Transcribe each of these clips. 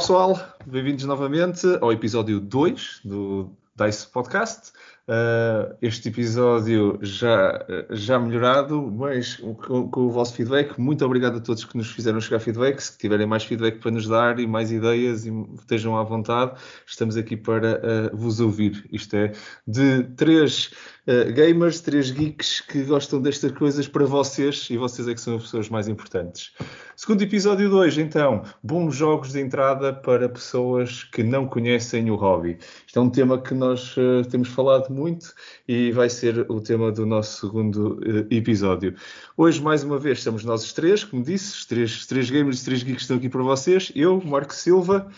Pessoal, bem-vindos novamente ao episódio 2 do DICE Podcast. Uh, este episódio já, já melhorado, mas com, com, o vosso feedback. Muito obrigado a todos que nos fizeram chegar feedback. Se tiverem mais feedback para nos dar e mais ideias, e estejam à vontade, estamos aqui para uh, vos ouvir. Isto é de três uh, gamers, três geeks que gostam destas coisas para vocês e vocês é que são as pessoas mais importantes. Segundo episódio 2, então, bons jogos de entrada para pessoas que não conhecem o hobby. Isto é um tema que nós temos falado muito muito e vai ser o tema do nosso segundo uh, episódio. Hoje, mais uma vez, estamos nós os três, como disse, os três, os três gamers e três geeks estão aqui para vocês. Eu, Marco Silva,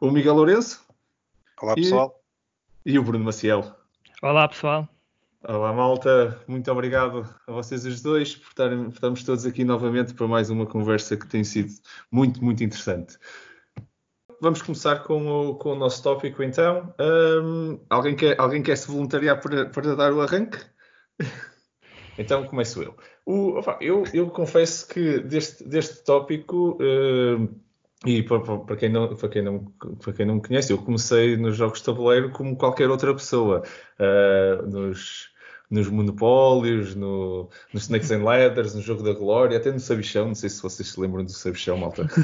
o Miguel Lourenço. Olá, pessoal. E, e o Bruno Maciel. Olá, pessoal. Olá, malta. Muito obrigado a vocês os dois por, estarem, por estarmos todos aqui novamente para mais uma conversa que tem sido muito, muito interessante vamos começar com o, com o nosso tópico então. Um, alguém, quer, alguém quer se voluntariar para, para dar o arranque? então começo eu. O, opa, eu. Eu confesso que deste, deste tópico. Uh, e para, quem não, para, quem não, para quem não me conhece, eu comecei nos jogos de tabuleiro como qualquer outra pessoa. Uh, nos, nos monopólios, no, nos Snakes and Ladders, no Jogo da Glória, até no Sabichão. Não sei se vocês se lembram do Sabichão, malta.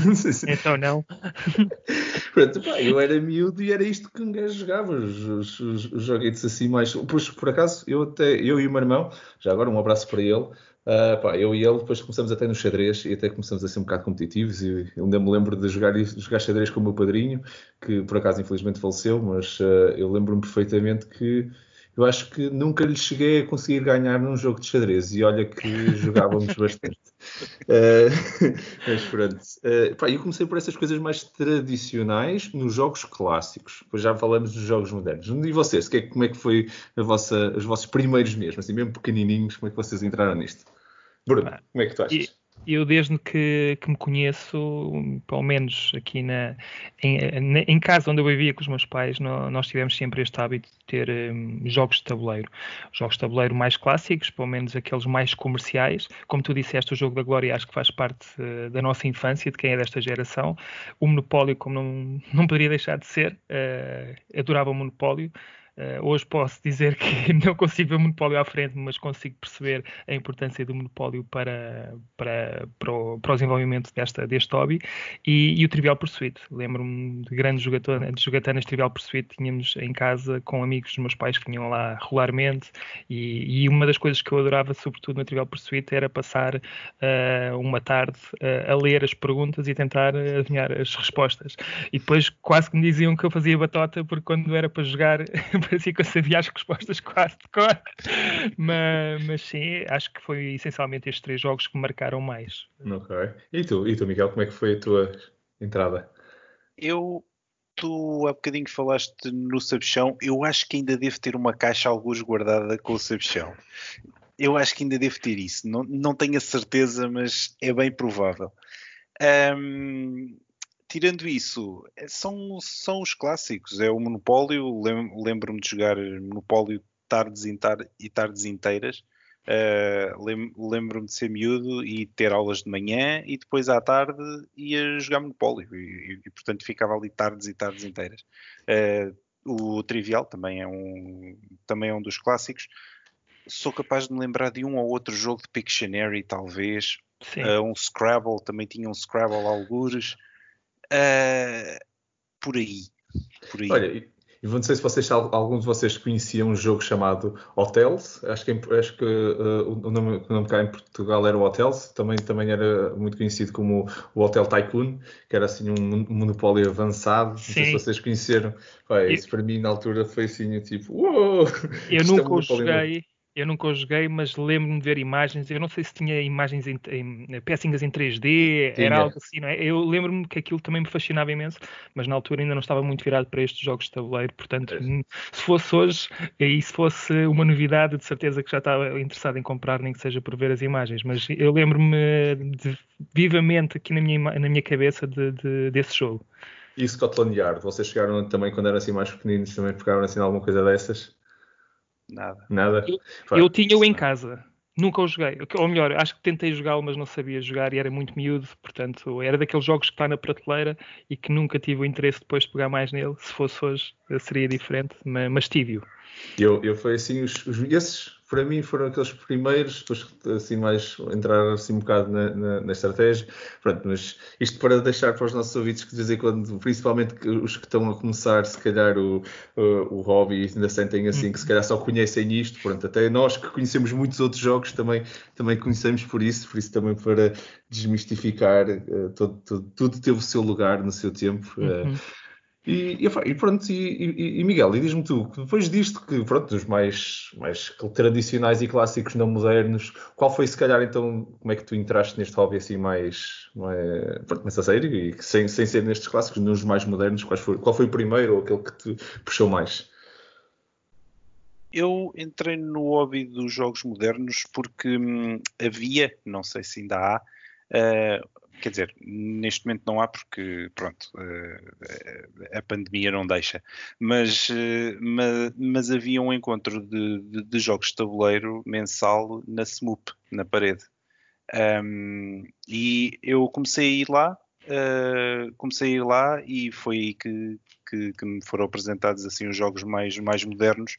Então não. Pronto, pá, eu era miúdo e era isto que um gajo jogava, os, os, os, os joguetes assim mais. Pois, por acaso, eu até, eu e o meu irmão, já agora um abraço para ele. Uh, pá, eu e ele depois começamos até no xadrez e até começamos a ser um bocado competitivos e eu ainda me lembro de jogar, jogar xadrez com o meu padrinho, que por acaso infelizmente faleceu, mas uh, eu lembro-me perfeitamente que eu acho que nunca lhe cheguei a conseguir ganhar num jogo de xadrez e olha que jogávamos bastante. Uh, mas pronto. Uh, pá, eu comecei por essas coisas mais tradicionais nos jogos clássicos. Depois já falamos dos jogos modernos. E vocês, que é, como é que foi a vossa, os vossos primeiros mesmo, assim, mesmo pequenininhos, como é que vocês entraram nisto? Bruno, como é que tu achas? eu desde que, que, me conheço, pelo menos aqui na em, em, casa onde eu vivia com os meus pais, nós tivemos sempre este hábito de ter um, jogos de tabuleiro. Jogos de tabuleiro mais clássicos, pelo menos aqueles mais comerciais. Como tu disseste, o jogo da Glória acho que faz parte uh, da nossa infância, de quem é desta geração. O Monopólio, como não, não poderia deixar de ser, uh, adorava o Monopólio. Uh, hoje posso dizer que não consigo ver o monopólio à frente, mas consigo perceber a importância do monopólio para, para, para, o, para o desenvolvimento desta, deste hobby. E, e o Trivial Pursuit. Lembro-me de grandes jogatanas, de Trivial Pursuit tínhamos em casa com amigos dos meus pais que vinham lá regularmente. E, e uma das coisas que eu adorava, sobretudo no Trivial Pursuit, era passar uh, uma tarde uh, a ler as perguntas e tentar adivinhar as respostas. E depois quase que me diziam que eu fazia batota, porque quando era para jogar parecia que eu sabia as respostas quase de cor. Mas, mas sim, acho que foi essencialmente estes três jogos que me marcaram mais. Ok. E tu, e tu, Miguel, como é que foi a tua entrada? Eu, tu há bocadinho falaste no sabichão, eu acho que ainda devo ter uma caixa alguns guardada com o sabichão. Eu acho que ainda devo ter isso. Não, não tenho a certeza, mas é bem provável. Um, tirando isso, é, são, são os clássicos. É o Monopólio. Lembro-me de jogar Monopólio tardes e tardes inteiras. Uh, Lembro-me de ser miúdo e ter aulas de manhã e depois à tarde ia jogar Monopólio e, e, e portanto ficava ali tardes e tardes inteiras. Uh, o Trivial também é um, também é um dos clássicos. Sou capaz de me lembrar de um ou outro jogo de Pictionary, talvez. Uh, um Scrabble, também tinha um Scrabble algures. Uh, por aí. Por aí. Olha, e não sei se vocês, alguns de vocês conheciam um jogo chamado Hotels. Acho que, acho que uh, o, nome, o nome cá em Portugal era o Hotels. Também, também era muito conhecido como o Hotel Tycoon, que era assim um monopólio avançado. Não sei se vocês conheceram. Pai, isso para mim na altura foi assim, tipo, uou! Eu é nunca o joguei. Eu nunca o joguei, mas lembro-me de ver imagens. Eu não sei se tinha imagens em, em pecinhas em 3D, tinha. era algo assim, não é? Eu lembro-me que aquilo também me fascinava imenso, mas na altura ainda não estava muito virado para estes jogos de tabuleiro. Portanto, é. se fosse hoje e se fosse uma novidade, de certeza que já estava interessado em comprar, nem que seja por ver as imagens. Mas eu lembro-me vivamente aqui na minha, na minha cabeça de, de, desse jogo. E Scotland Yard, vocês chegaram também quando eram assim mais pequeninos, também pegaram assim alguma coisa dessas? Nada. Nada? Eu, eu tinha-o em casa. Nunca o joguei. Ou melhor, acho que tentei jogá-lo, mas não sabia jogar e era muito miúdo. Portanto, era daqueles jogos que está na prateleira e que nunca tive o interesse depois de pegar mais nele. Se fosse hoje, seria diferente, mas, mas tive-o. Eu, eu foi assim, os, os, esses para mim foram aqueles primeiros, depois assim mais entrar assim um bocado na, na, na, estratégia. Pronto, mas isto para deixar para os nossos ouvintes que de vez em quando, principalmente os que estão a começar, se calhar o, o, o hobby ainda sentem assim, que se calhar só conhecem isto. Pronto, até nós que conhecemos muitos outros jogos também, também conhecemos por isso, por isso também para desmistificar, uh, todo, todo, tudo teve o seu lugar no seu tempo. Uh. E, e, pronto, e, e Miguel, e diz-me tu, depois disto, que pronto, dos mais, mais tradicionais e clássicos não modernos, qual foi se calhar então, como é que tu entraste neste hobby assim mais, mais pronto, nessa série, e sem, sem ser nestes clássicos, nos mais modernos, qual foi, qual foi o primeiro ou aquele que te puxou mais? Eu entrei no hobby dos jogos modernos porque hum, havia, não sei se ainda há, uh, quer dizer, neste momento não há porque, pronto, eh, a pandemia não deixa, mas, eh, mas, mas havia um encontro de, de, de, jogos de tabuleiro mensal na SMUP, na parede. Um, e eu comecei a ir lá, uh, comecei a ir lá e foi aí que, que, que, me foram apresentados assim os jogos mais, mais modernos.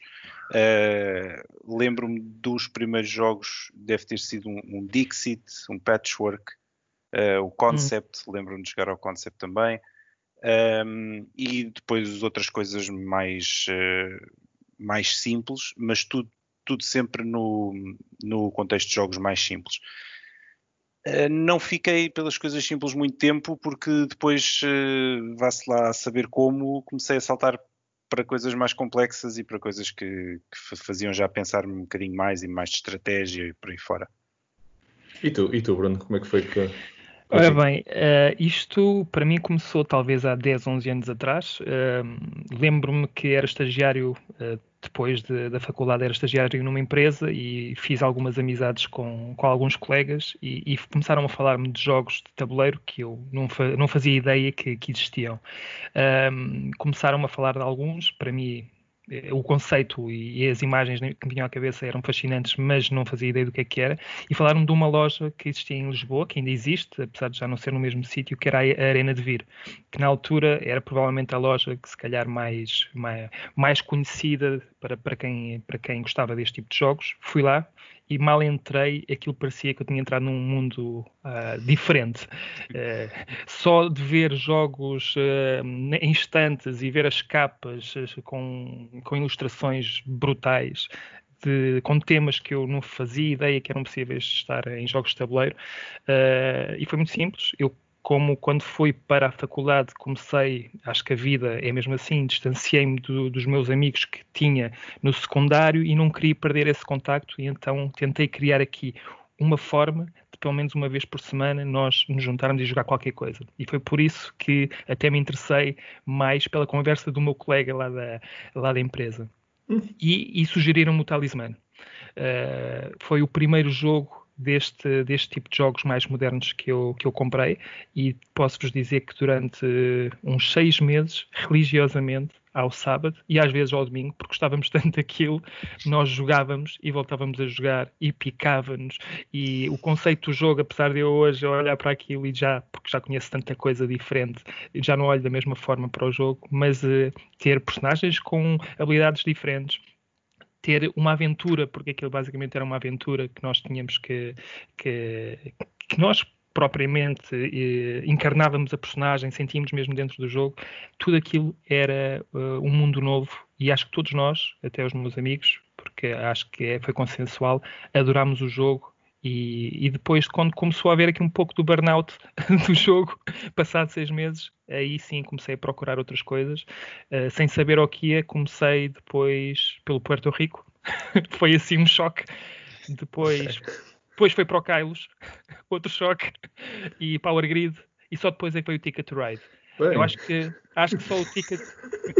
Uh, Lembro-me dos primeiros jogos, deve ter sido um, um Dixit, um Patchwork, Uh, o Concept, hum. lembro-me de jogar ao Concept também. Um, e depois outras coisas mais, uh, mais simples, mas tudo, tudo sempre no, no contexto de jogos mais simples. Uh, não fiquei pelas coisas simples muito tempo, porque depois, uh, vá-se lá saber como, comecei a saltar para coisas mais complexas e para coisas que, que faziam já pensar um bocadinho mais e mais de estratégia e por aí fora. E tu, e tu Bruno, como é que foi que Ora bem, uh, isto para mim começou talvez há 10, 11 anos atrás. Uh, Lembro-me que era estagiário, uh, depois de, da faculdade, era estagiário numa empresa e fiz algumas amizades com, com alguns colegas e, e começaram a falar-me de jogos de tabuleiro que eu não, fa não fazia ideia que, que existiam. começaram a falar de alguns, para mim o conceito e, as imagens que me vinham à cabeça eram fascinantes, mas não fazia ideia do que é que era. E falaram de uma loja que existia em Lisboa, que ainda existe, apesar de já não ser no mesmo sítio, que era a Arena de Vir, que na altura era provavelmente a loja que se calhar mais, mais, mais conhecida para, para, quem, para quem gostava deste tipo de jogos. Fui lá e mal entrei, aquilo parecia que eu tinha entrado num mundo uh, diferente. Uh, só de ver jogos uh, em instantes e ver as capas com, com ilustrações brutais, de, com temas que eu não fazia ideia que eram possíveis de estar em jogos de tabuleiro, e foi muito simples. Eu como quando fui para a faculdade comecei, acho que a vida é mesmo assim, distanciei-me do, dos meus amigos que tinha no secundário e não queria perder esse contacto e então tentei criar aqui uma forma de pelo menos uma vez por semana nós nos juntarmos e jogar qualquer coisa. E foi por isso que até me interessei mais pela conversa do meu colega lá da, lá da empresa. Uhum. E, e sugeriram-me o Talismã. Uh, foi o primeiro jogo deste, deste tipo de jogos mais modernos que eu, que eu comprei e posso-vos dizer que durante uns seis meses, religiosamente, ao sábado e às vezes ao domingo, porque gostávamos tanto daquilo, nós jogávamos e voltávamos a jogar e picávamos. E o conceito do jogo, apesar de eu hoje olhar para aquilo e já, porque já conheço tanta coisa diferente, já não olho da mesma forma para o jogo, mas uh, ter personagens com habilidades diferentes, ter uma aventura, porque aquilo basicamente era uma aventura que nós tínhamos que, que, que nós propriamente eh, encarnávamos a personagem, sentíamos mesmo dentro do jogo, tudo aquilo era uh, um mundo novo e acho que todos nós, até os meus amigos, porque acho que é, foi consensual, adorámos o jogo e, e, depois, quando começou a haver aqui um pouco do burnout do jogo, passado seis meses, aí sim comecei a procurar outras coisas. Uh, sem saber o que ia, comecei depois pelo Puerto Rico. foi assim um choque. Depois, depois foi para o Kailos, outro choque. E Power Grid. E só depois é que veio o Ticket to Ride. Bem. Eu acho que, acho que só o Ticket.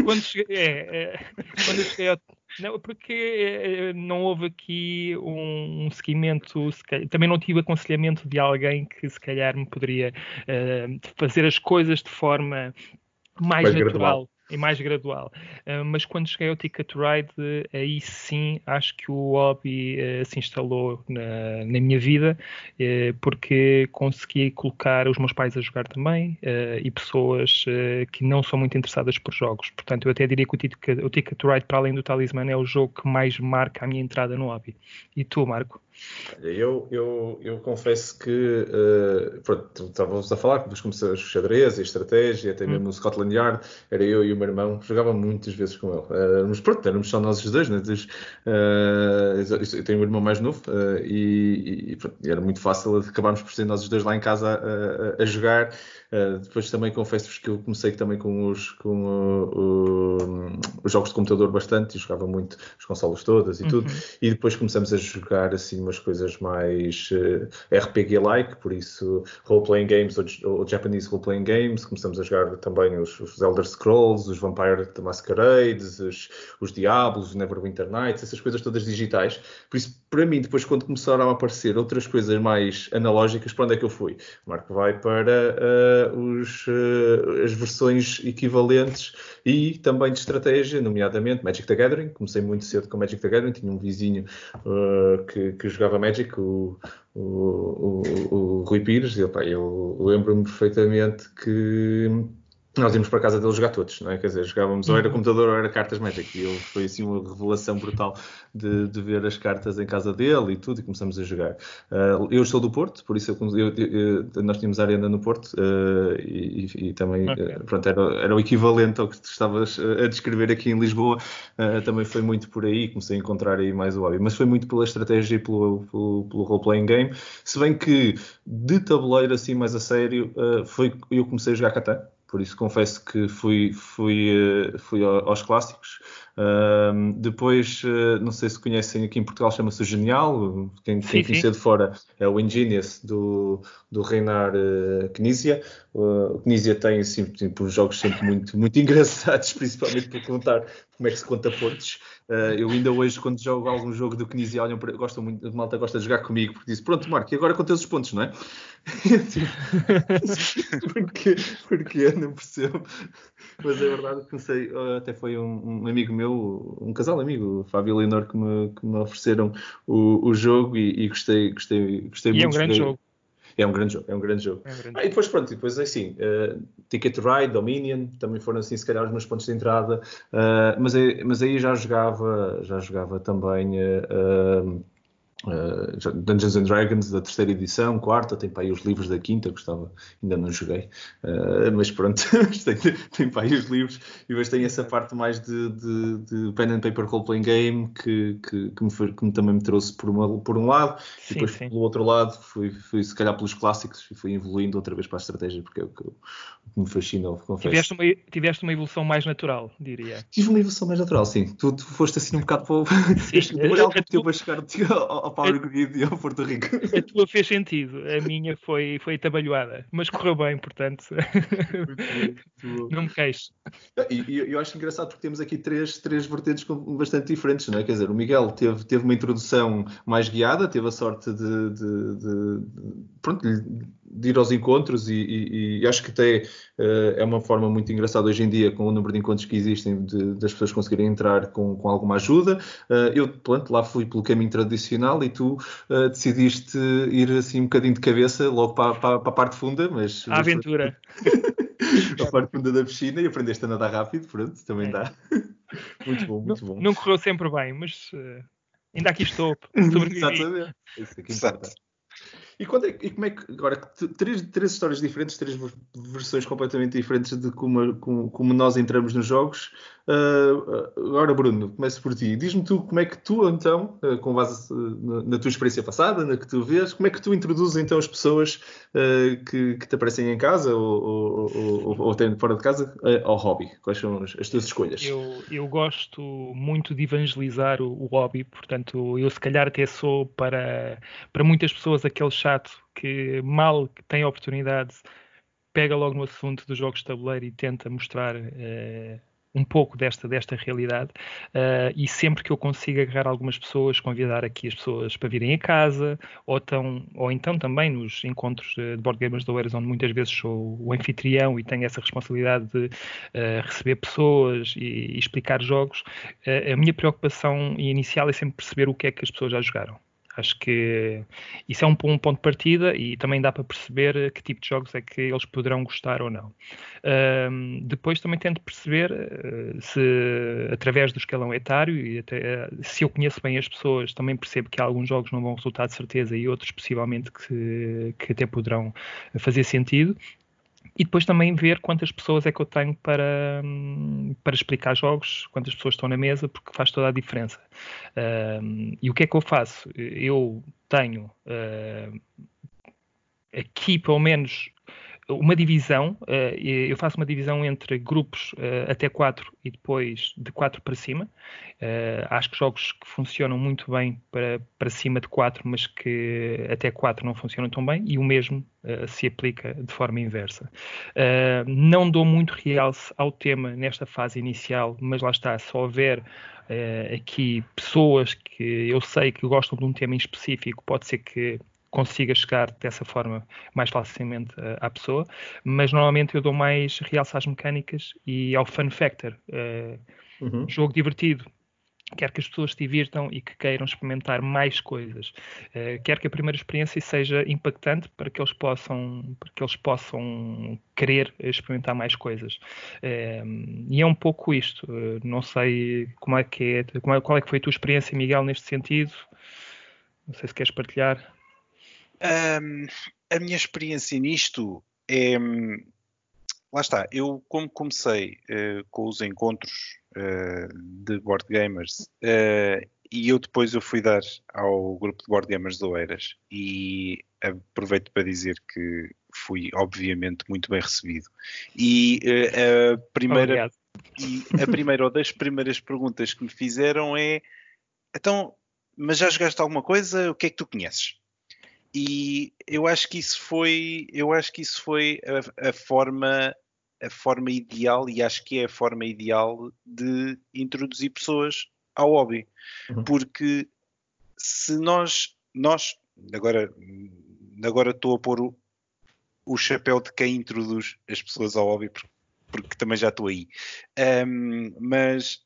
Quando cheguei, é, é, quando eu cheguei ao não, porque eh, não houve aqui um, um seguimento, também não tive aconselhamento de alguém que se calhar me poderia uh, fazer as coisas de forma mais, mais natural. E mais gradual. Uh, mas quando cheguei ao Ticket Ride, uh, aí sim acho que o hobby uh, se instalou na, na minha vida, porque consegui colocar os meus pais a jogar também e pessoas que não são muito interessadas por jogos. Portanto, eu até diria que o Ticket, o Ticket Ride, para além do Talisman, é o jogo que mais marca a minha entrada no hobby. E tu, Marco? Eu, eu, eu confesso que, uh, pronto, estávamos a falar, depois comecei a xadrez e estratégia, até mesmo hum. no Scotland Yard, era eu e o meu irmão, jogava muitas vezes com ele. Uh, mas pronto, éramos só nós os dois, né? Uh, eu tenho um irmão mais novo uh, e, e, pronto, era muito fácil acabarmos por ser nós os dois lá em casa a, a, a jogar. Depois também confesso-vos que eu comecei também com os, com o, o, os jogos de computador bastante e jogava muito as consolas todas e uhum. tudo. E depois começamos a jogar assim umas coisas mais eh, RPG-like, por isso role-playing games ou, Japanese role-playing games. Começamos a jogar também os, os Elder Scrolls, os Vampire the Masquerades, os, os Diablos, os Neverwinter Nights, essas coisas todas digitais. Por isso, para mim, depois quando começaram a aparecer outras coisas mais analógicas, para onde é que eu fui? O Marco vai para uh, os, uh, as versões equivalentes e também de estratégia, nomeadamente Magic the Gathering. Comecei muito cedo com Magic the Gathering, tinha um vizinho uh, que, que, jogava Magic, o, o, o, o Rui Pires, e opa, eu lembro-me perfeitamente que nós íamos para casa dele jogar todos, não é? Quer dizer, jogávamos ou era uhum. computador ou era cartas Magic. E ele foi assim uma revelação brutal de, de, ver as cartas em casa dele e tudo, e começamos a jogar. Uh, eu sou do Porto, por isso eu, eu, eu, nós tínhamos a arena no Porto uh, e, e, também okay. uh, pronto, era, era, o equivalente ao que tu estavas a descrever aqui em Lisboa. também foi muito por aí, comecei a encontrar aí mais o hobby. Mas foi muito pela estratégia e pelo, pelo, pelo role-playing game. Se bem que de tabuleiro assim mais a sério, foi eu comecei a jogar Catan por isso confesso que fui, fui, eh, fui aos clássicos. Uh, depois, uh, não sei se conhecem, aqui em Portugal chama-se Genial, quem, quem conhecer de fora é o Ingenious do, do Reinar uh, Knizia. Uh, o Knizia tem assim, tipo, jogos sempre muito, muito engraçados, principalmente por contar como é que se conta pontos. Uh, eu ainda hoje, quando jogo algum jogo do Knizia, olham para, gostam muito, de malta gosta de jogar comigo, porque diz, pronto, Marco, e agora contas os pontos, não é? porque, porque eu não percebo. Mas é verdade que sei, até foi um, um, amigo meu, um casal amigo, o Fábio e Leonor, que me, que me ofereceram o, o jogo e, e, gostei, gostei, gostei e muito. é um grande jogo. É um grande jogo, é um grande jogo. É um grande ah, e depois, pronto, depois é assim, uh, Ticket Ride, Dominion, também foram assim, se calhar, os meus pontos de entrada, uh, mas, mas aí já jogava, já jogava também uh, Uh, Dungeons and Dragons da terceira edição, quarta, tem para aí os livros da quinta, gostava, ainda não joguei, uh, mas pronto, tem, tem para aí os livros e depois tem essa parte mais de, de, de pen and paper role playing game que, que, que, me, foi, que também me trouxe por, uma, por um lado sim, e depois sim. pelo outro lado fui, fui se calhar pelos clássicos e fui evoluindo outra vez para a estratégia porque é o que, o que me fascinou, confesso. Tiveste uma, tiveste uma evolução mais natural, diria. Tive uma evolução mais natural, sim. Tu, tu foste assim um bocado para o. Sim, a chegar ao ao Power Grid e ao Porto Rico. A tua fez sentido, a minha foi, foi atabalhoada, mas correu bem, portanto. não me queixo. E, e, eu acho engraçado porque temos aqui três, três vertentes bastante diferentes, não é? Quer dizer, o Miguel teve, teve uma introdução mais guiada, teve a sorte de, de, de, de pronto, de ir aos encontros e, e, e acho que até uh, é uma forma muito engraçada hoje em dia com o número de encontros que existem de, das pessoas conseguirem entrar com, com alguma ajuda. Uh, eu, pronto, lá fui pelo caminho tradicional e tu uh, decidiste ir assim um bocadinho de cabeça logo para, para, para a parte funda, mas... A aventura. a parte funda da piscina e aprendeste a nadar rápido, pronto, também é. dá. muito bom, muito não, bom. Não correu sempre bem, mas ainda aqui estou. Exatamente. Isso aqui importa. E, é, e, como é que. Agora, três, três histórias diferentes, três versões completamente diferentes de como, como, como nós entramos nos jogos. Uh, agora, Bruno, começo por ti. Diz-me tu como é que tu, então, uh, com base uh, na, tua experiência passada, na que tu vês, como é que tu introduzes então as pessoas que, que, te aparecem em casa ou, ou, ou, ou fora de casa ao hobby? Quais são as, as tuas escolhas? Eu, eu, gosto muito de evangelizar o, o, hobby, portanto, eu se calhar até sou para, para muitas pessoas aquele chato que mal tem oportunidade pega logo no assunto dos jogos de tabuleiro e tenta mostrar um pouco desta, desta realidade uh, e sempre que eu consigo agarrar algumas pessoas, convidar aqui as pessoas para virem a casa ou, tão, ou então também nos encontros de board gamers do Oeiras, onde muitas vezes sou o anfitrião e tenho essa responsabilidade de uh, receber pessoas e, e explicar jogos, uh, a minha preocupação inicial é sempre perceber o que é que as pessoas já jogaram. Acho que isso é um, um, ponto de partida e também dá para perceber que tipo de jogos é que eles poderão gostar ou não. Uh, depois também tento perceber uh, se, através do escalão etário, e até, uh, se eu conheço bem as pessoas, também percebo que alguns jogos não vão resultar de certeza e outros possivelmente que, que até poderão fazer sentido e depois também ver quantas pessoas é que eu tenho para, para explicar jogos, quantas pessoas estão na mesa, porque faz toda a diferença. Uh, e o que é que eu faço? Eu tenho uh, aqui, pelo menos, uma divisão, uh, eu faço uma divisão entre grupos uh, até 4 e depois de 4 para cima. Acho que jogos que funcionam muito bem para, para cima de 4, mas que até 4 não funcionam tão bem, e o mesmo se aplica de forma inversa. não dou muito realce ao tema nesta fase inicial, mas lá está, se houver aqui pessoas que eu sei que gostam de um tema em específico, pode ser que consiga chegar dessa forma mais facilmente uh, à pessoa, mas normalmente eu dou mais realce às mecânicas e ao fun factor. Uh, uhum. Jogo divertido, quer que as pessoas se divirtam e que queiram experimentar mais coisas, uh, quer que a primeira experiência seja impactante para que eles possam, para que eles possam querer experimentar mais coisas. Uh, e é um pouco isto. Não sei como é que é, é, qual é que foi a tua experiência, Miguel, neste sentido. Não sei se queres partilhar. Um, a minha experiência nisto é. Lá está, eu como comecei uh, com os encontros uh, de board gamers uh, e eu depois eu fui dar ao grupo de board gamers de Oeiras e aproveito para dizer que fui obviamente muito bem recebido. E a primeira e a primeira ou das primeiras perguntas que me fizeram é então, mas já jogaste alguma coisa? O que é que tu conheces? E eu acho que isso foi, eu acho que isso foi a, a, forma a forma ideal e acho que é a forma ideal de introduzir pessoas ao hobby, uhum. porque se nós nós agora agora estou a pôr o, o chapéu de quem introduz as pessoas ao hobby porque, porque também já estou aí, um, mas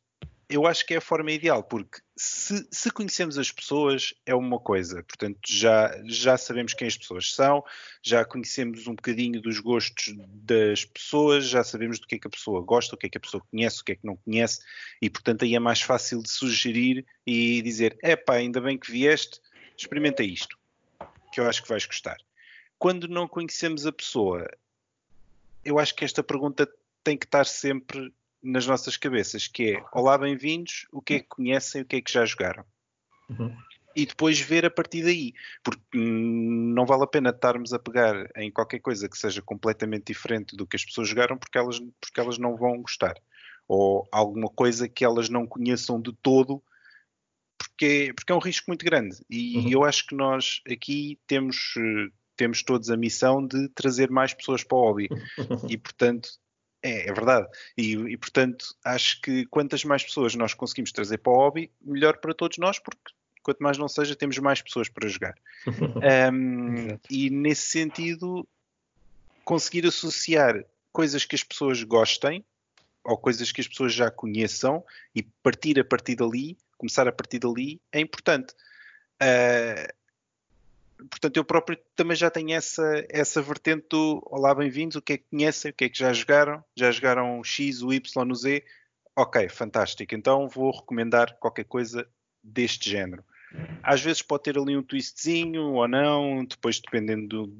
eu acho que é a forma ideal, porque se, se, conhecemos as pessoas é uma coisa, portanto já, já sabemos quem as pessoas são, já conhecemos um bocadinho dos gostos das pessoas, já sabemos do que é que a pessoa gosta, o que é que a pessoa conhece, o que é que não conhece, e portanto aí é mais fácil de sugerir e dizer, epá, ainda bem que vieste, experimenta isto, que eu acho que vais gostar. Quando não conhecemos a pessoa, eu acho que esta pergunta tem que estar sempre nas nossas cabeças, que é Olá, bem-vindos, o que é que conhecem, o que é que já jogaram? Uhum. E depois ver a partir daí, porque hum, não vale a pena estarmos a pegar em qualquer coisa que seja completamente diferente do que as pessoas jogaram, porque elas, porque elas não vão gostar. Ou alguma coisa que elas não conheçam de todo, porque, porque é um risco muito grande. E uhum. eu acho que nós aqui temos, temos todos a missão de trazer mais pessoas para o hobby. e, portanto, é, é verdade. E, e, portanto, acho que quantas mais pessoas nós conseguimos trazer para o hobby, melhor para todos nós, porque quanto mais não seja, temos mais pessoas para jogar. um, e nesse sentido, conseguir associar coisas que as pessoas gostem ou coisas que as pessoas já conheçam e partir a partir dali, começar a partir dali, é importante. Uh, portanto, eu próprio também já tenho essa, essa vertente do Olá, bem-vindos, o que é que conhecem, o que é que já jogaram, já jogaram X, o Y, o Z, ok, fantástico, então vou recomendar qualquer coisa deste género. Às vezes pode ter ali um twistzinho ou não, depois dependendo,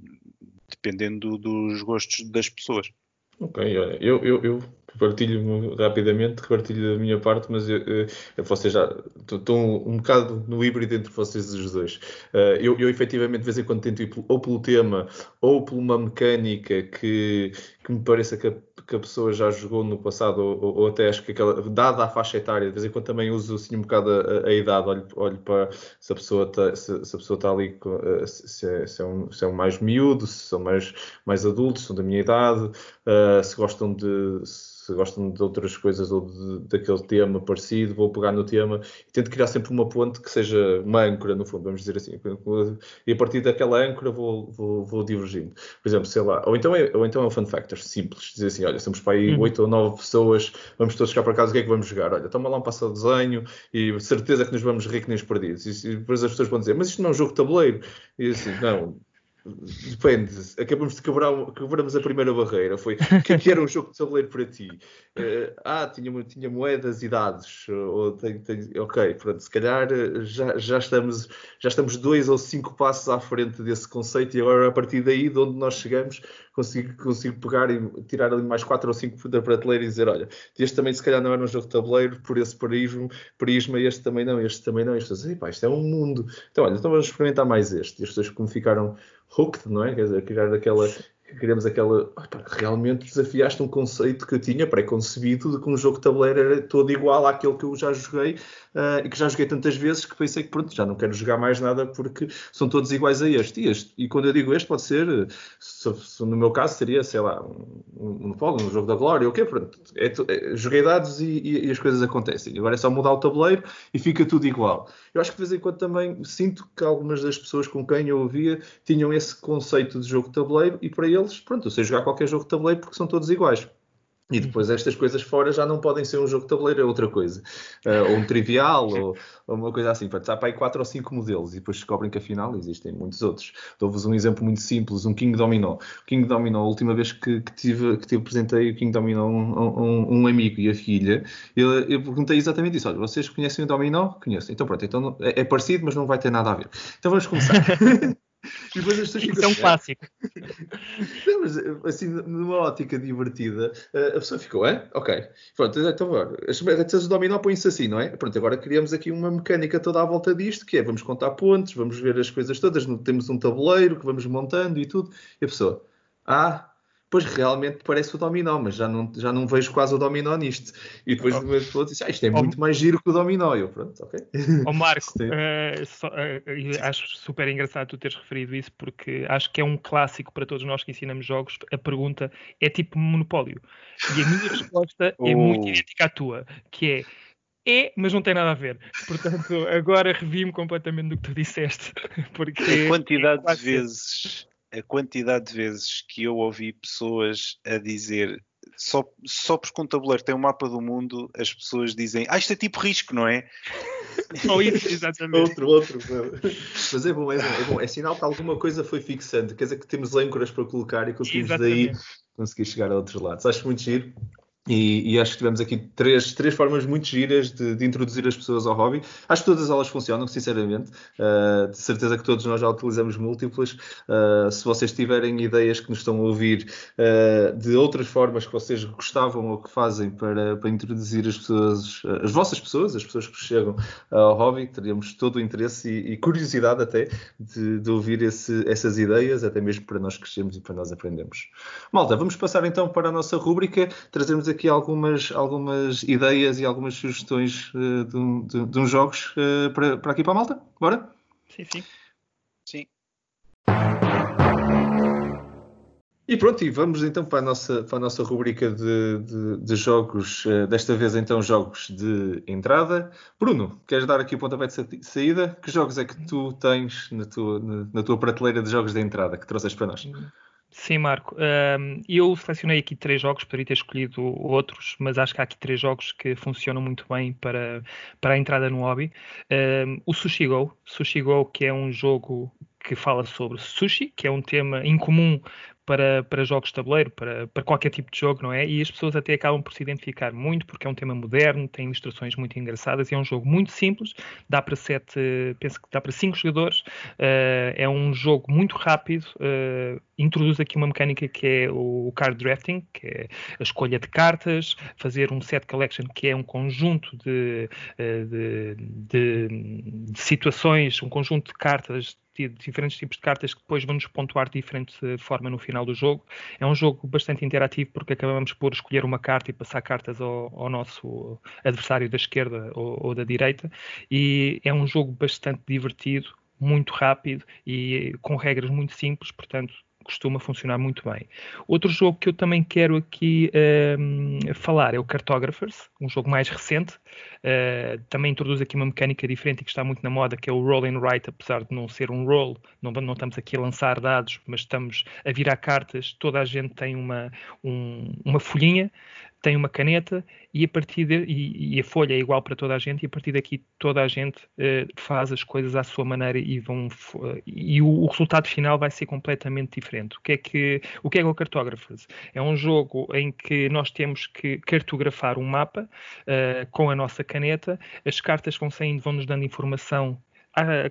dependendo dos gostos das pessoas. Ok, olha, eu, eu, eu partilho rapidamente, partilho da minha parte, mas eu, eu, vocês já estou um, bocado no híbrido entre vocês os dois. Uh, eu, eu efetivamente de vez em quando tento ir ou pelo tema ou por uma mecânica que, que me pareça que a, que a pessoa já jogou no passado, ou, ou, até acho que aquela, dada a faixa etária, de vez em quando também uso assim, um bocado a, a idade, olho, olho, para se a pessoa está se, se, a pessoa está ali, eh, se é, se, é um, se é um mais miúdo, se são mais, mais adultos, são da minha idade, uh, se gostam de. Se se gostam de outras coisas ou de, daquele tema parecido, vou pegar no tema e tento criar sempre uma ponte que seja uma âncora, no fundo, vamos dizer assim. E a partir daquela âncora vou, vou, vou divergindo. Por exemplo, sei lá, ou então, é, ou então é um fun factor simples, dizer assim, olha, estamos para aí uhum. 8 ou 9 pessoas, vamos todos chegar para casa, o que é que vamos jogar? Olha, toma lá um passo desenho e certeza que nos vamos rir que nem os perdidos. E, depois as pessoas vão dizer, mas isto não é um jogo de tabuleiro. E assim, não, Depende, acabamos de quebrar, quebramos a primeira barreira. Foi o que, que era um jogo de tabuleiro para ti? Uh, ah, tinha, tinha moedas e dados. Ou tem, tem, ok, pronto, se calhar eh, já, já, estamos, já estamos dois ou cinco passos à frente desse conceito, e agora a partir daí, de onde nós chegamos, consigo, consigo pegar e tirar ali mais quatro ou cinco da prateleira e dizer: olha, este também se calhar não era um jogo de tabuleiro, por esse prisma, prisma este também não, este também não. E as pessoas, isto é um mundo. Então, olha, então vamos experimentar mais este. E as pessoas como ficaram hooked, não é? Quer dizer, criar aquela queremos aquela. Opa, realmente desafiaste um conceito que eu tinha pré-concebido de que um jogo de tabuleiro era todo igual àquele que eu já joguei uh, e que já joguei tantas vezes que pensei que pronto, já não quero jogar mais nada porque são todos iguais a este. E, este, e quando eu digo este, pode ser, se, se no meu caso, seria, sei lá, um, um, um, jogo da glória, o quê? Pronto, é, é, joguei dados e, e, e, as coisas acontecem. Agora é só mudar o tabuleiro e fica tudo igual. Eu acho que de vez em quando também sinto que algumas das pessoas com quem eu ouvia tinham esse conceito de jogo de tabuleiro e para eles, pronto, eu sei jogar qualquer jogo de tabuleiro porque são todos iguais. E depois estas coisas fora já não podem ser um jogo de tabuleiro, é outra coisa. Uh, ou um trivial, ou, ou, uma coisa assim. Portanto, há para aí quatro ou cinco modelos e depois descobrem que afinal existem muitos outros. Dou-vos um exemplo muito simples, um King Dominó. O King Dominó, a última vez que, que, tive, que tive, apresentei o King Dominó a um, um, um, amigo e a filha, eu, eu, perguntei exatamente isso. Olha, vocês conhecem o Dominó? Conhecem. Então pronto, então é, é parecido, mas não vai ter nada a ver. Então vamos começar. E depois as pessoas ficam. é um clássico. Não, mas assim, numa ótica divertida, a pessoa ficou, é? Ok. Pronto, então agora, as regras do dominó põem-se assim, não é? Pronto, agora criamos aqui uma mecânica toda à volta disto, que é vamos contar pontos, vamos ver as coisas todas, temos um tabuleiro que vamos montando e tudo. E a pessoa, ah, pois realmente parece o dominó, mas já não, já não vejo quase o dominó nisto. E depois oh. o outro disse, ah, isto é muito mais giro que o dominó. Eu, pronto, ok. Oh, Marco, uh, só, uh, acho super engraçado tu teres referido isso, porque acho que é um clássico para todos nós que ensinamos jogos. A pergunta é tipo monopólio. E a minha resposta oh. é muito idêntica à tua, que é é, mas não tem nada a ver. Portanto, agora revi-me completamente do que tu disseste. Porque a quantidade é de vezes a quantidade de vezes que eu ouvi pessoas a dizer só, só porque um tabuleiro tem um mapa do mundo, as pessoas dizem, ah, isto é tipo risco, não é? Ou isso, exatamente. outro, outro. Mas é bom, é bom, é bom. É sinal que alguma coisa foi fixando. Quer dizer que temos âncoras para colocar e conseguimos daí conseguir chegar a outros lados. Acho muito giro. E, e, acho que tivemos aqui três, três formas muito giras de, de, introduzir as pessoas ao hobby. Acho que todas elas funcionam, sinceramente. Uh, de certeza que todos nós já utilizamos múltiplas. Uh, se vocês tiverem ideias que nos estão a ouvir uh, de outras formas que vocês gostavam ou que fazem para, para introduzir as pessoas, as vossas pessoas, as pessoas que chegam ao hobby, teríamos todo o interesse e, e curiosidade até de, de ouvir esse, essas ideias, até mesmo para nós crescermos e para nós aprendermos. Malta, vamos passar então para a nossa rúbrica, trazermos aqui algumas, algumas ideias e algumas sugestões uh, de, de, de, uns jogos uh, para, para aqui para a malta. Bora? Sim, sim. Sim. E pronto, e vamos então para a nossa, para a nossa rubrica de, de, de jogos, uh, desta vez então jogos de entrada. Bruno, queres dar aqui o pontapé de saída? Que jogos é que tu tens na tua, na, na tua prateleira de jogos de entrada que trouxeste para nós? Sim, Marco. Eu selecionei aqui três jogos, poderia ter escolhido outros, mas acho que há aqui três jogos que funcionam muito bem para, para a entrada no hobby. O Sushi Go, Sushi Go, que é um jogo que fala sobre sushi, que é um tema incomum para, para jogos de tabuleiro, para, para qualquer tipo de jogo, não é? E as pessoas até acabam por se identificar muito, porque é um tema moderno, tem ilustrações muito engraçadas é um jogo muito simples, dá para sete, penso que dá para cinco jogadores, uh, é um jogo muito rápido, uh, introduz aqui uma mecânica que é o card drafting, que é a escolha de cartas, fazer um set collection, que é um conjunto de, eh, de, de, de situações, um conjunto de cartas diferentes tipos de cartas que depois vão nos pontuar de diferente forma no final do jogo. É um jogo bastante interativo porque acabamos por escolher uma carta e passar cartas ao, ao nosso adversário da esquerda ou, ou, da direita e é um jogo bastante divertido muito rápido e com regras muito simples, portanto costuma funcionar muito bem. Outro jogo que eu também quero aqui uh, falar é o Cartographers, um jogo mais recente. Uh, também introduz aqui uma mecânica diferente e que está muito na moda, que é o roll and write, apesar de não ser um roll, não, não estamos aqui a lançar dados, mas estamos a virar cartas. Toda a gente tem uma, um, uma folhinha tem uma caneta e a partir de, e, e, a folha é igual para toda a gente e a partir daqui toda a gente uh, faz as coisas à sua maneira e vão uh, e o, o, resultado final vai ser completamente diferente. O que é que o que é, o Cartographers? É um jogo em que nós temos que cartografar um mapa uh, com a nossa caneta, as cartas vão saindo, vão nos dando informação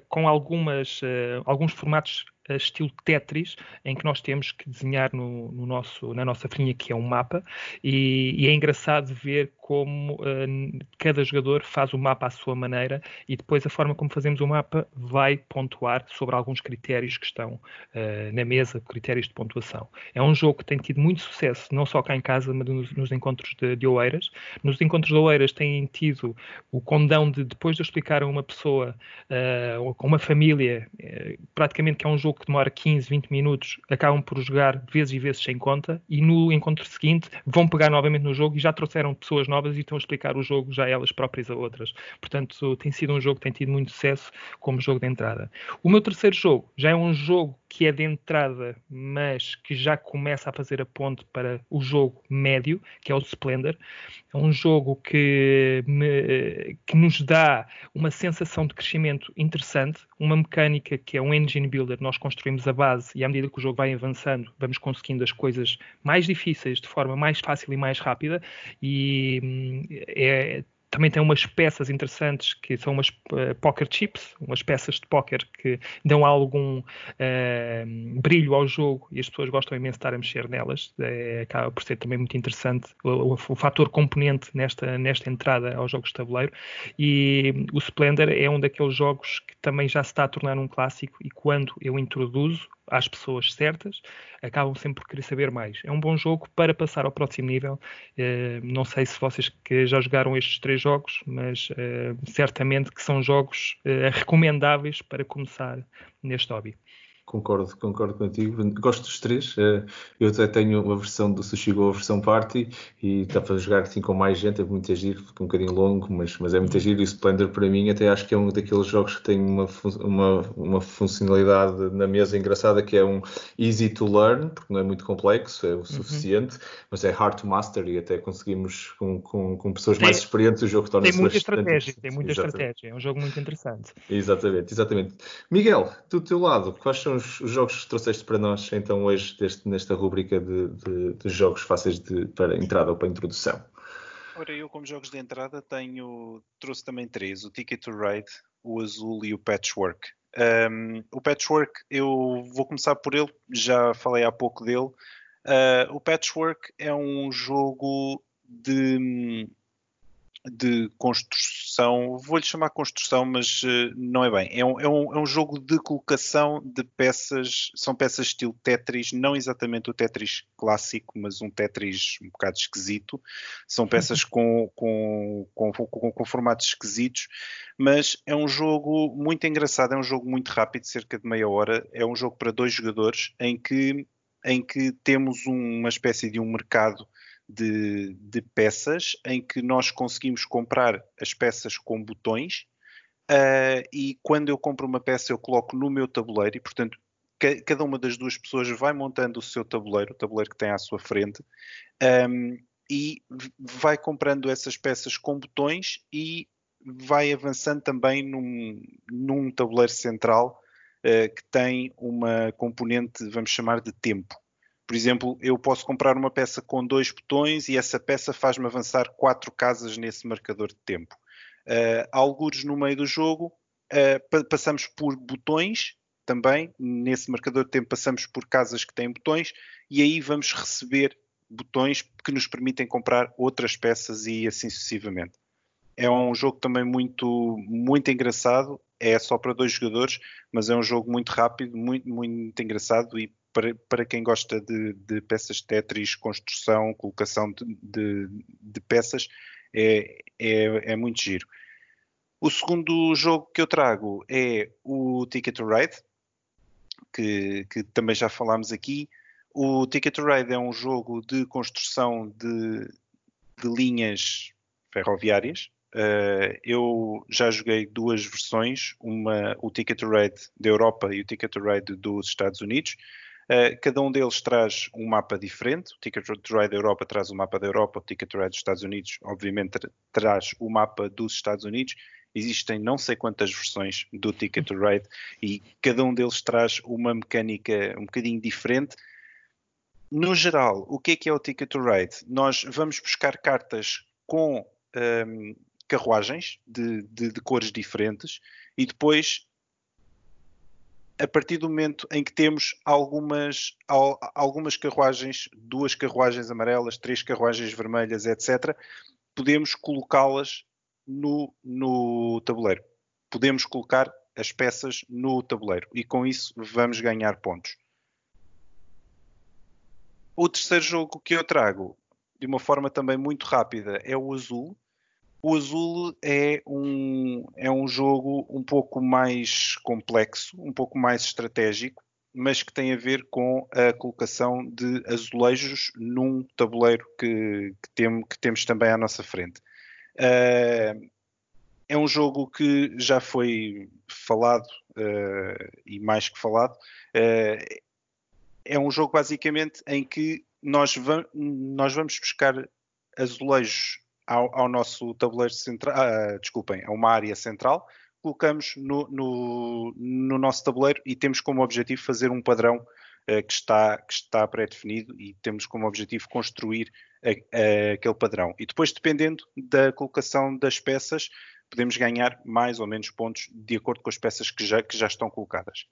com algumas, alguns formatos estilo Tetris, em que nós temos que desenhar no, no nosso, na nossa folhinha, que é um mapa, e, e é engraçado ver como uh, cada jogador faz o mapa à sua maneira e depois a forma como fazemos o mapa vai pontuar sobre alguns critérios que estão uh, na mesa, critérios de pontuação. É um jogo que tem tido muito sucesso, não só cá em casa, mas nos, nos encontros de, de Oeiras. Nos encontros de Oeiras têm tido o condão de, depois de explicar a uma pessoa, uh, ou a uma família, praticamente que é um jogo que demora 15, 20 minutos, acabam por jogar vezes e vezes sem conta e no encontro seguinte vão pegar novamente no jogo e já trouxeram pessoas novas e estão a explicar o jogo já elas próprias a outras. Portanto, tem sido um jogo que tem tido muito sucesso como jogo de entrada. O meu terceiro jogo já é um jogo que é de entrada, mas que já começa a fazer a ponte para o jogo médio, que é o Splendor. É um jogo que, me, que nos dá uma sensação de crescimento interessante, uma mecânica que é um engine builder. Nós construímos a base e à medida que o jogo vai avançando, vamos conseguindo as coisas mais difíceis de forma mais fácil e mais rápida. E é, também tem umas peças interessantes que são umas uh, poker chips, umas peças de póquer que dão algum uh, brilho ao jogo e as pessoas gostam imenso de estar a mexer nelas. É, acaba por ser também muito interessante o, o, o, fator componente nesta, nesta entrada aos jogos de tabuleiro. E o Splendor é um daqueles jogos que também já se está a tornar um clássico e quando eu introduzo às pessoas certas, acabam sempre por querer saber mais. É um bom jogo para passar ao próximo nível. Uh, não sei se vocês que já jogaram estes três jogos, mas uh, certamente que são jogos uh, recomendáveis para começar neste hobby. Concordo, concordo contigo. Gosto dos três. Eh, eu até tenho uma versão do Sushi Go, a versão Party, e dá para jogar assim com mais gente, é muito agir, fica um bocadinho longo, mas, mas é muito agir. E o Splendor, para mim, até acho que é um daqueles jogos que tem uma, uma, uma funcionalidade na mesa engraçada, que é um easy to learn, porque não é muito complexo, é o uhum. suficiente, uhum. mas é hard to master, e até conseguimos, com, com, com pessoas tem, mais experientes, o jogo torna-se Tem muita estratégia, tem muita exatamente. estratégia, é um jogo muito interessante. Exatamente, exatamente. Miguel, do teu lado, quais são os, os, jogos que trouxeste para nós então hoje deste, nesta rubrica de, de, de jogos fáceis de, para entrada ou para introdução? Ora, eu como jogos de entrada tenho, trouxe também três, o Ticket to Ride, o Azul e o Patchwork. Um, o Patchwork, eu vou começar por ele, já falei há pouco dele. Uh, o Patchwork é um jogo de, de construção vou-lhe chamar construção, mas uh, não é bem. É um, é, um, é um, jogo de colocação de peças, são peças estilo Tetris, não exatamente o Tetris clássico, mas um Tetris um bocado esquisito. São peças com, com, com, com, com formatos esquisitos, mas é um jogo muito engraçado, é um jogo muito rápido, cerca de meia hora. É um jogo para dois jogadores em que, em que temos uma espécie de um mercado de, de, peças em que nós conseguimos comprar as peças com botões uh, e quando eu compro uma peça eu coloco no meu tabuleiro e portanto cada uma das duas pessoas vai montando o seu tabuleiro, o tabuleiro que tem à sua frente um, e vai comprando essas peças com botões e vai avançando também num, num tabuleiro central uh, que tem uma componente, vamos chamar de tempo. Por exemplo, eu posso comprar uma peça com dois botões e essa peça faz-me avançar quatro casas nesse marcador de tempo. Uh, algures no meio do jogo, uh, passamos por botões também, nesse marcador de tempo passamos por casas que têm botões e aí vamos receber botões que nos permitem comprar outras peças e assim sucessivamente. É um jogo também muito, muito engraçado, é só para dois jogadores, mas é um jogo muito rápido, muito, muito engraçado e para, para quem gosta de, de peças de Tetris, construção, colocação de, de, de peças, é, é, é, muito giro. O segundo jogo que eu trago é o Ticket to Ride, que, que também já falámos aqui. O Ticket to Ride é um jogo de construção de, de linhas ferroviárias. Uh, eu já joguei duas versões, uma o Ticket to Ride da Europa e o Ticket to Ride dos Estados Unidos. Uh, cada um deles traz um mapa diferente. O Ticket to Ride da Europa traz o mapa da Europa, o Ticket to Ride dos Estados Unidos, obviamente, tra traz o mapa dos Estados Unidos existem não sei quantas versões do Ticket to Ride e cada um deles traz uma mecânica um bocadinho diferente. No geral, o que é que é o Ticket to Ride? Nós vamos buscar cartas com um, carruagens de, de, de cores diferentes e depois a partir do momento em que temos algumas, algumas carruagens, duas carruagens amarelas, três carruagens vermelhas, etc., podemos colocá-las no, no tabuleiro. Podemos colocar as peças no tabuleiro e com isso vamos ganhar pontos. O terceiro jogo que eu trago, de uma forma também muito rápida, é o azul. O azul é um, é um jogo um pouco mais complexo, um pouco mais estratégico, mas que tem a ver com a colocação de azulejos num tabuleiro que, que, tem, que temos também à nossa frente. Uh, é um jogo que já foi falado uh, e mais que falado. Uh, é um jogo basicamente em que nós, va nós vamos buscar azulejos ao, ao nosso tabuleiro central, uh, desculpem, a uma área central, colocamos no, no, no, nosso tabuleiro e temos como objetivo fazer um padrão uh, que está, que está pré-definido e temos como objetivo construir a, a, aquele padrão. E depois, dependendo da colocação das peças, podemos ganhar mais ou menos pontos de acordo com as peças que já, que já estão colocadas.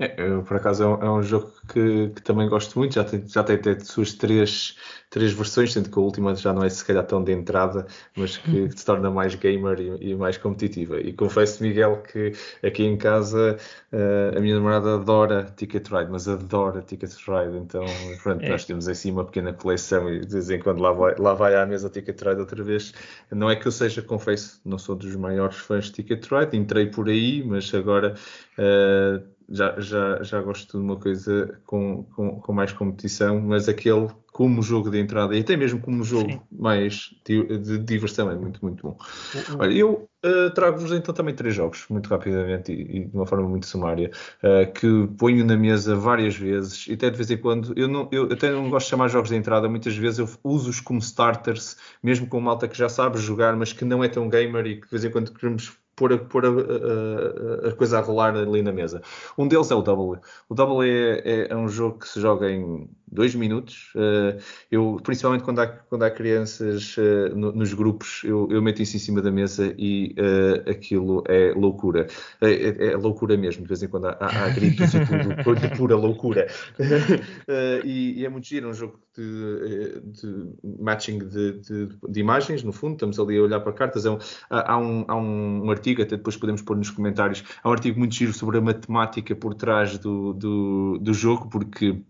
É, eu, por acaso é um, é um jogo que, que, também gosto muito, já tem, já tem até suas três, três versões, sendo que a última já não é se calhar tão de entrada, mas que, que uhum. se torna mais gamer e, e, mais competitiva. E confesso, Miguel, que aqui em casa uh, a minha namorada adora Ticket Ride, mas adora Ticket Ride, então pronto, é. nós temos assim uma pequena coleção e de vez em quando lá vai, lá vai à mesa Ticket Ride outra vez. Não é que eu seja, confesso, não sou dos maiores fãs de Ticket Ride, entrei por aí, mas agora. Uh, já, já, já gosto de uma coisa com, com, com, mais competição, mas aquele como jogo de entrada e até mesmo como jogo Sim. mais de, de, diversão é muito, muito bom. Uhum. Olha, eu uh, trago-vos então também três jogos, muito rapidamente e, e de uma forma muito sumária, uh, que ponho na mesa várias vezes e até de vez em quando, eu, não, eu até não gosto de chamar jogos de entrada, muitas vezes eu uso-os como starters, mesmo com malta que já sabe jogar, mas que não é tão gamer e que de vez em quando queremos pôr, a, pôr a, a, a, coisa a rolar ali na mesa. Um deles é o Double. O Double é, é, é um jogo que se joga em dois minutos. Uh, eu, principalmente quando há, quando há crianças uh, no, nos grupos, eu, eu, meto isso em cima da mesa e uh, aquilo é loucura. É, é, é, loucura mesmo, de vez em quando há, há, há gritos e tudo, de pura loucura. e, e, é muito giro, é um jogo de, de matching de, de, de, imagens, no fundo, estamos ali a olhar para cartas. É um, há, um, há um artigo, até depois podemos pôr nos comentários, há um artigo muito giro sobre a matemática por trás do, do, do jogo, porque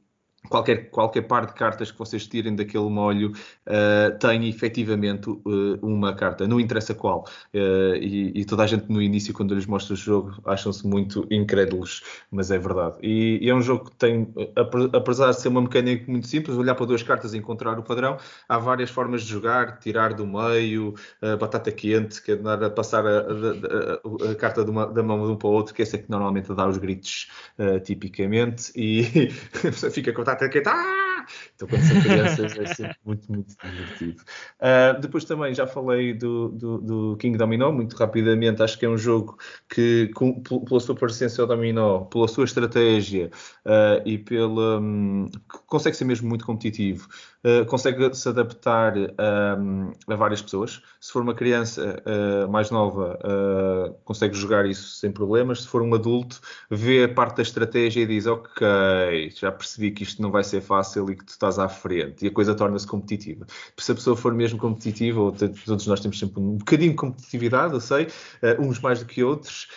qualquer, qualquer par de cartas que vocês tirem daquele molho uh, tem efetivamente uh, uma carta, não interessa qual. Uh, e, e, toda a gente no início, quando lhes mostra o jogo, acham-se muito incrédulos, mas é verdade. E, e, é um jogo que tem, apesar de ser uma mecânica muito simples, olhar para duas cartas e encontrar o padrão, há várias formas de jogar, tirar do meio, batata quente, que é andar a passar a, a, a, a carta uma, da mão de um para o outro, que é essa que normalmente dá os gritos tipicamente, e fica com batata quente. Ah! Então, quando são crianças, é sempre muito, muito divertido. Uh, depois também já falei do, do, do, King Dominó, muito rapidamente. Acho que é um jogo que, com, pela sua presença ao dominó, pela sua estratégia uh, e pela. Um, consegue ser mesmo muito competitivo. Uh, consegue se adaptar um, a várias pessoas. Se for uma criança uh, mais nova, uh, consegue jogar isso sem problemas. Se for um adulto, vê a parte da estratégia e diz: Ok, já percebi que isto não vai ser fácil e que tu estás à frente. E a coisa torna-se competitiva. Se a pessoa for mesmo competitiva, ou todos nós temos sempre um bocadinho de competitividade, eu sei, uns mais do que outros.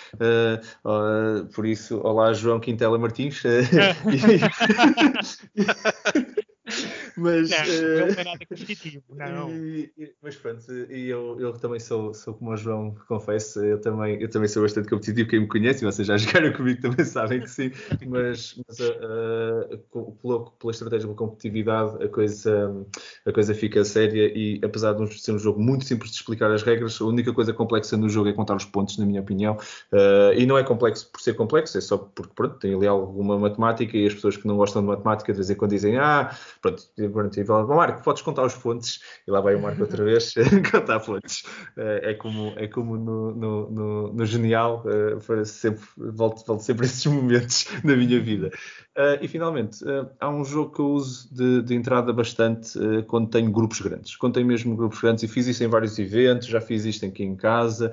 por isso, olá, João Quintela Martins. Mas, não, uh, não é nada competitivo, não. Mas pronto, e eu, eu também sou, sou como o João, confesso, eu também, eu também sou bastante competitivo, quem me conhece, vocês já jogaram comigo também sabem que sim, mas, mas uh, pela, pela estratégia, pela competitividade, a coisa, a coisa fica séria e apesar de ser um jogo muito simples de explicar as regras, a única coisa complexa no jogo é contar os pontos, na minha opinião, uh, e não é complexo por ser complexo, é só porque pronto, tem ali alguma matemática e as pessoas que não gostam de matemática de vez em quando dizem, ah, pronto, pronto e falam, Marco, podes contar os pontos, e lá vai o Marco outra vez contar pontos. Uh, é como, é como no, no, no, no Genial, uh, sempre, volto, volto sempre a esses momentos da minha vida. Uh, e finalmente, uh, há um jogo que eu uso de, de entrada bastante uh, quando tenho grupos grandes. Quando tenho mesmo grupos grandes, e fiz isso em vários eventos, já fiz isto aqui em casa,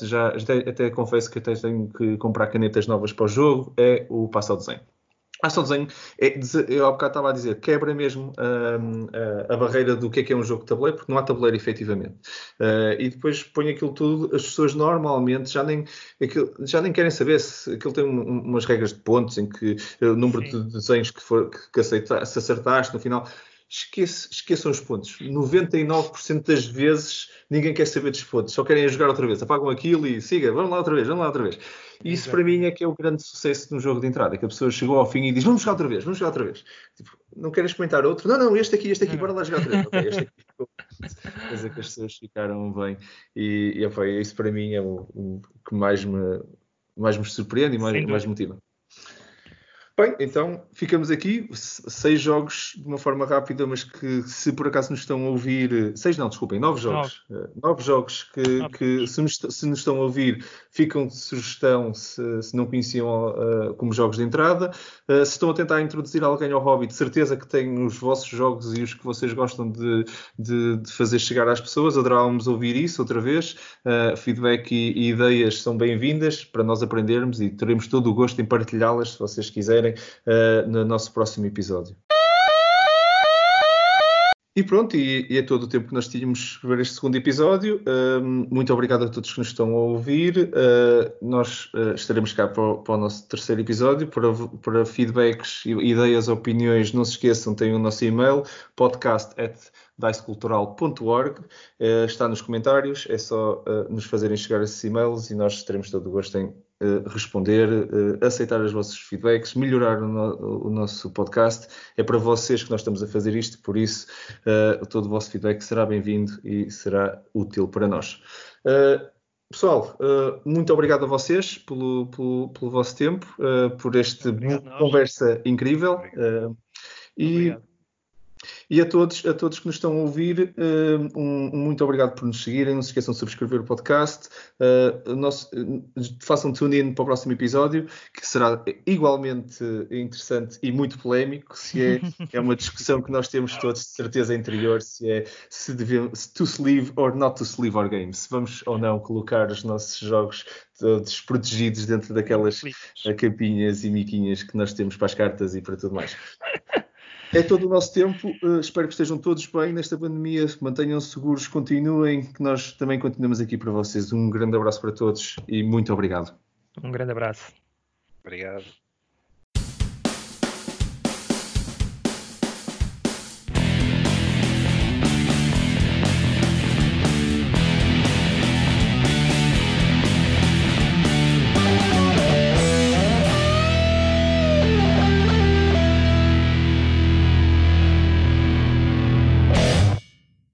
já até, até, confesso que até tenho que comprar canetas novas para o jogo, é o passo ao desenho. Ao desenho, é, eu há bocado estava a dizer, quebra mesmo a, a barreira do que é que é um jogo de tabuleiro, porque não há tabuleiro efetivamente. e depois põe aquilo tudo, as pessoas normalmente já nem, aquilo, já nem querem saber se aquilo tem um, umas regras de pontos em que o número Sim. de desenhos que, for, que, que aceita, se acertaste no final esqueça, esqueçam os pontos. 99% das vezes ninguém quer saber dos pontos, só querem jogar outra vez. Apagam aquilo e siga, vamos lá outra vez, vamos lá outra vez. E isso para mim é que é o grande sucesso no jogo de entrada, que a pessoa chegou ao fim e diz, vamos jogar outra vez, vamos jogar outra vez. Tipo, não queres comentar outro? Não, não, este aqui, este aqui, bora lá jogar outra vez. Okay, este aqui ficou. Coisa que as pessoas ficaram bem. E, e opa, isso para mim é o, o que mais me, mais me surpreende e mais, mais motiva. Bem, então ficamos aqui. Seis jogos de uma forma rápida, mas que se por acaso nos estão a ouvir. Seis não, desculpem, nove jogos. Nove, uh, nove jogos que, nove. que se, nos, se, nos, estão a ouvir ficam de sugestão se, se não conheciam uh, como jogos de entrada. Uh, se estão a tentar introduzir alguém ao hobby, de certeza que têm os vossos jogos e os que vocês gostam de, de, de fazer chegar às pessoas. Adorávamos ouvir isso outra vez. feedback e, e ideias são bem-vindas para nós aprendermos e teremos todo o gosto em partilhá-las se vocês quiserem uh, no nosso próximo episódio. E pronto, e, e, é todo o tempo que nós tínhamos para este segundo episódio. Uh, muito obrigado a todos que nos estão a ouvir. Uh, nós uh, estaremos cá para o, para o, nosso terceiro episódio. Para, para feedbacks, ideias, opiniões, não se esqueçam, tem o nosso e-mail podcast.dicecultural.org. está nos comentários, é só nos fazerem chegar esses e-mails e nós teremos todo o gosto em uh, responder, uh, aceitar os vossos feedbacks, melhorar o, no, o, nosso podcast. É para vocês que nós estamos a fazer isto, por isso uh, todo o vosso feedback será bem-vindo e será útil para nós. Pessoal, muito obrigado a vocês pelo, pelo, pelo vosso tempo, por esta conversa incrível. e obrigado. E a todos, a todos que nos estão a ouvir, uh, um, um, muito obrigado por nos seguirem. Não se esqueçam de subscrever o podcast. Uh, nosso, uh, façam tune-in para o próximo episódio, que será igualmente interessante e muito polémico. Se é, é uma discussão que nós temos todos de certeza interior, se é se devemos to sleeve or not to sleeve our games. Se vamos ou não colocar os nossos jogos todos protegidos dentro daquelas capinhas e miquinhas que nós temos para as cartas e para tudo mais. É todo o nosso tempo. Uh, espero que estejam todos bem nesta pandemia. Mantenham-se seguros, continuem, que nós também continuamos aqui para vocês. Um grande abraço para todos e muito obrigado. Um grande abraço. Obrigado.